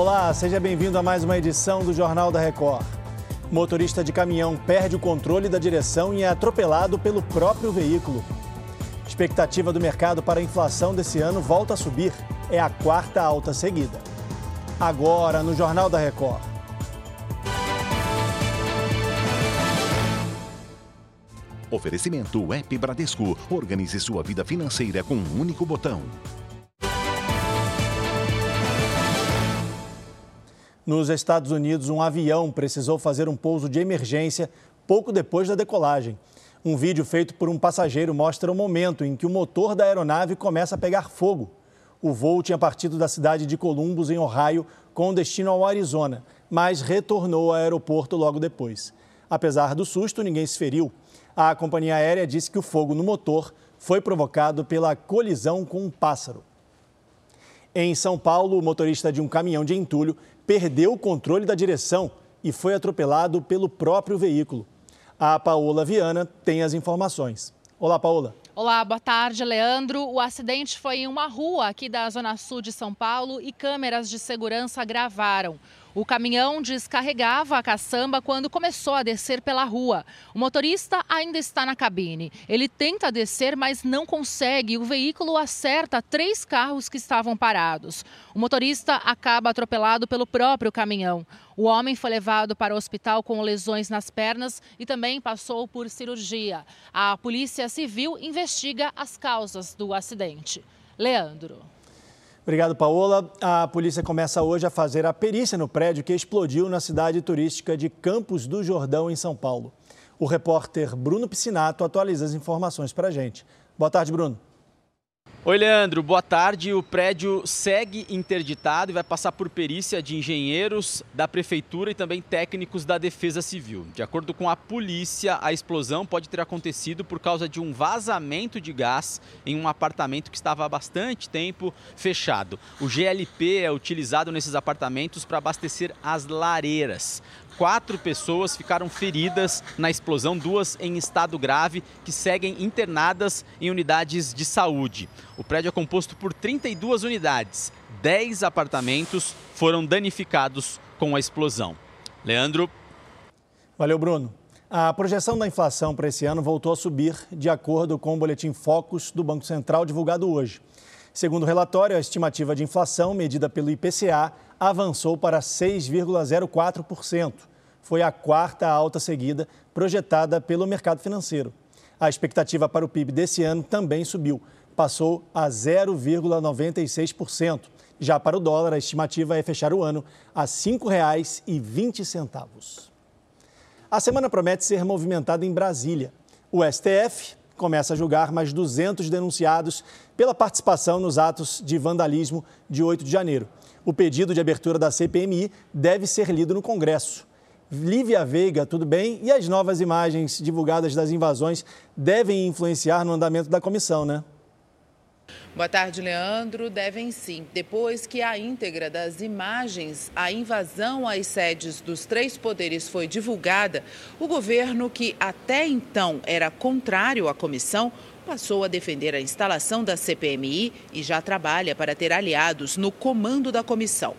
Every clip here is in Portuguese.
Olá, seja bem-vindo a mais uma edição do Jornal da Record. Motorista de caminhão perde o controle da direção e é atropelado pelo próprio veículo. Expectativa do mercado para a inflação desse ano volta a subir. É a quarta alta seguida. Agora, no Jornal da Record. Oferecimento App Bradesco. Organize sua vida financeira com um único botão. Nos Estados Unidos, um avião precisou fazer um pouso de emergência pouco depois da decolagem. Um vídeo feito por um passageiro mostra o momento em que o motor da aeronave começa a pegar fogo. O voo tinha partido da cidade de Columbus, em Ohio, com destino ao Arizona, mas retornou ao aeroporto logo depois. Apesar do susto, ninguém se feriu. A companhia aérea disse que o fogo no motor foi provocado pela colisão com um pássaro. Em São Paulo, o motorista de um caminhão de entulho perdeu o controle da direção e foi atropelado pelo próprio veículo. A Paola Viana tem as informações. Olá, Paola. Olá, boa tarde, Leandro. O acidente foi em uma rua aqui da Zona Sul de São Paulo e câmeras de segurança gravaram. O caminhão descarregava a caçamba quando começou a descer pela rua. O motorista ainda está na cabine. Ele tenta descer, mas não consegue. O veículo acerta três carros que estavam parados. O motorista acaba atropelado pelo próprio caminhão. O homem foi levado para o hospital com lesões nas pernas e também passou por cirurgia. A Polícia Civil investiga as causas do acidente. Leandro. Obrigado, Paola. A polícia começa hoje a fazer a perícia no prédio que explodiu na cidade turística de Campos do Jordão, em São Paulo. O repórter Bruno Piscinato atualiza as informações para a gente. Boa tarde, Bruno. Oi, Leandro. Boa tarde. O prédio segue interditado e vai passar por perícia de engenheiros da prefeitura e também técnicos da Defesa Civil. De acordo com a polícia, a explosão pode ter acontecido por causa de um vazamento de gás em um apartamento que estava há bastante tempo fechado. O GLP é utilizado nesses apartamentos para abastecer as lareiras quatro pessoas ficaram feridas na explosão, duas em estado grave, que seguem internadas em unidades de saúde. O prédio é composto por 32 unidades. 10 apartamentos foram danificados com a explosão. Leandro. Valeu, Bruno. A projeção da inflação para esse ano voltou a subir, de acordo com o boletim Focus do Banco Central divulgado hoje. Segundo o relatório, a estimativa de inflação, medida pelo IPCA, avançou para 6,04%. Foi a quarta alta seguida projetada pelo mercado financeiro. A expectativa para o PIB desse ano também subiu, passou a 0,96%. Já para o dólar, a estimativa é fechar o ano a R$ 5,20. A semana promete ser movimentada em Brasília. O STF começa a julgar mais 200 denunciados pela participação nos atos de vandalismo de 8 de janeiro. O pedido de abertura da CPMI deve ser lido no Congresso. Lívia Veiga, tudo bem? E as novas imagens divulgadas das invasões devem influenciar no andamento da comissão, né? Boa tarde, Leandro. Devem sim. Depois que a íntegra das imagens, a invasão às sedes dos três poderes foi divulgada, o governo, que até então era contrário à comissão, passou a defender a instalação da CPMI e já trabalha para ter aliados no comando da comissão.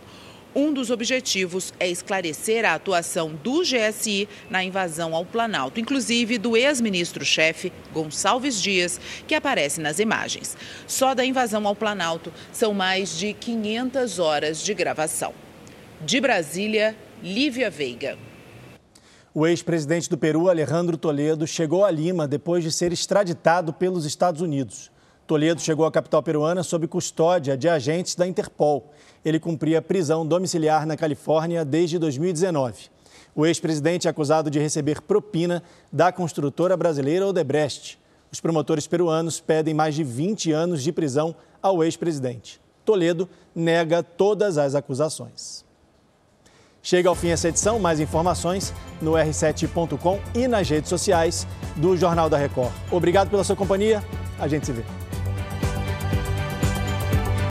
Um dos objetivos é esclarecer a atuação do GSI na invasão ao Planalto, inclusive do ex-ministro-chefe Gonçalves Dias, que aparece nas imagens. Só da invasão ao Planalto são mais de 500 horas de gravação. De Brasília, Lívia Veiga. O ex-presidente do Peru, Alejandro Toledo, chegou a Lima depois de ser extraditado pelos Estados Unidos. Toledo chegou à capital peruana sob custódia de agentes da Interpol. Ele cumpria prisão domiciliar na Califórnia desde 2019. O ex-presidente é acusado de receber propina da construtora brasileira Odebrecht. Os promotores peruanos pedem mais de 20 anos de prisão ao ex-presidente. Toledo nega todas as acusações. Chega ao fim essa edição, mais informações no r7.com e nas redes sociais do Jornal da Record. Obrigado pela sua companhia, a gente se vê.